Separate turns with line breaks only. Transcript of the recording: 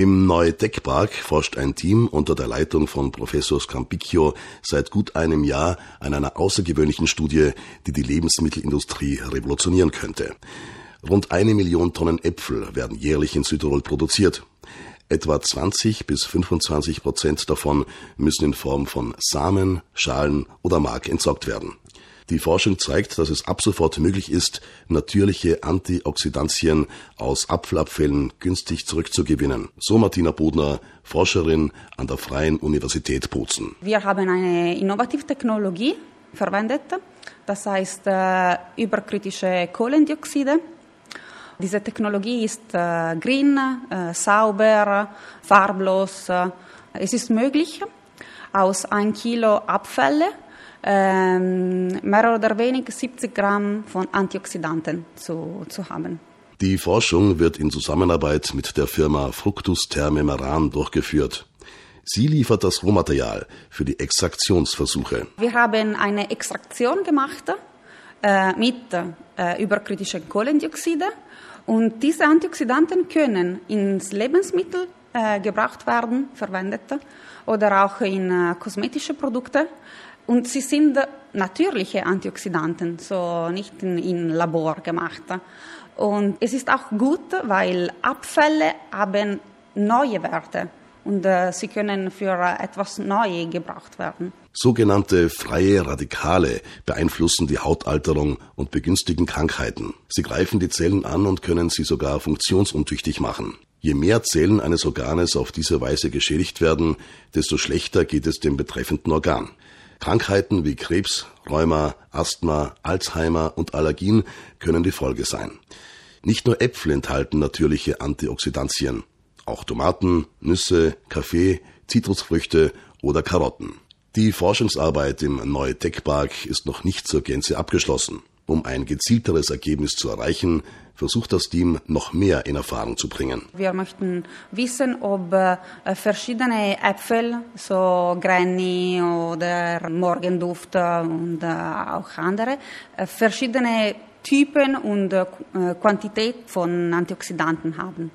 Im Neudeckpark forscht ein Team unter der Leitung von Professor Scampicchio seit gut einem Jahr an einer außergewöhnlichen Studie, die die Lebensmittelindustrie revolutionieren könnte. Rund eine Million Tonnen Äpfel werden jährlich in Südtirol produziert. Etwa 20 bis 25 Prozent davon müssen in Form von Samen, Schalen oder Mark entsorgt werden. Die Forschung zeigt, dass es ab sofort möglich ist, natürliche Antioxidantien aus Apfelabfällen günstig zurückzugewinnen. So Martina Bodner, Forscherin an der Freien Universität Bozen.
Wir haben eine innovative Technologie verwendet, das heißt äh, überkritische Kohlendioxide. Diese Technologie ist äh, green, äh, sauber, farblos. Es ist möglich, aus ein Kilo Abfälle mehr oder weniger 70 Gramm von Antioxidanten zu, zu haben.
Die Forschung wird in Zusammenarbeit mit der Firma Fructus Therme Meran durchgeführt. Sie liefert das Rohmaterial für die Extraktionsversuche.
Wir haben eine Extraktion gemacht äh, mit äh, überkritischen Kohlendioxide und diese Antioxidanten können ins Lebensmittel äh, gebracht werden, verwendet oder auch in äh, kosmetische Produkte. Und sie sind natürliche Antioxidanten, so nicht in, in Labor gemacht. Und es ist auch gut, weil Abfälle haben neue Werte und äh, sie können für etwas Neues gebraucht werden.
Sogenannte freie Radikale beeinflussen die Hautalterung und begünstigen Krankheiten. Sie greifen die Zellen an und können sie sogar funktionsuntüchtig machen. Je mehr Zellen eines Organes auf diese Weise geschädigt werden, desto schlechter geht es dem betreffenden Organ. Krankheiten wie Krebs, Rheuma, Asthma, Alzheimer und Allergien können die Folge sein. Nicht nur Äpfel enthalten natürliche Antioxidantien, auch Tomaten, Nüsse, Kaffee, Zitrusfrüchte oder Karotten. Die Forschungsarbeit im Neutech-Park ist noch nicht zur Gänze abgeschlossen. Um ein gezielteres Ergebnis zu erreichen, versucht das Team noch mehr in Erfahrung zu bringen.
Wir möchten wissen, ob äh, verschiedene Äpfel, so Granny oder Morgenduft und äh, auch andere, äh, verschiedene Typen und Quantität von Antioxidanten haben.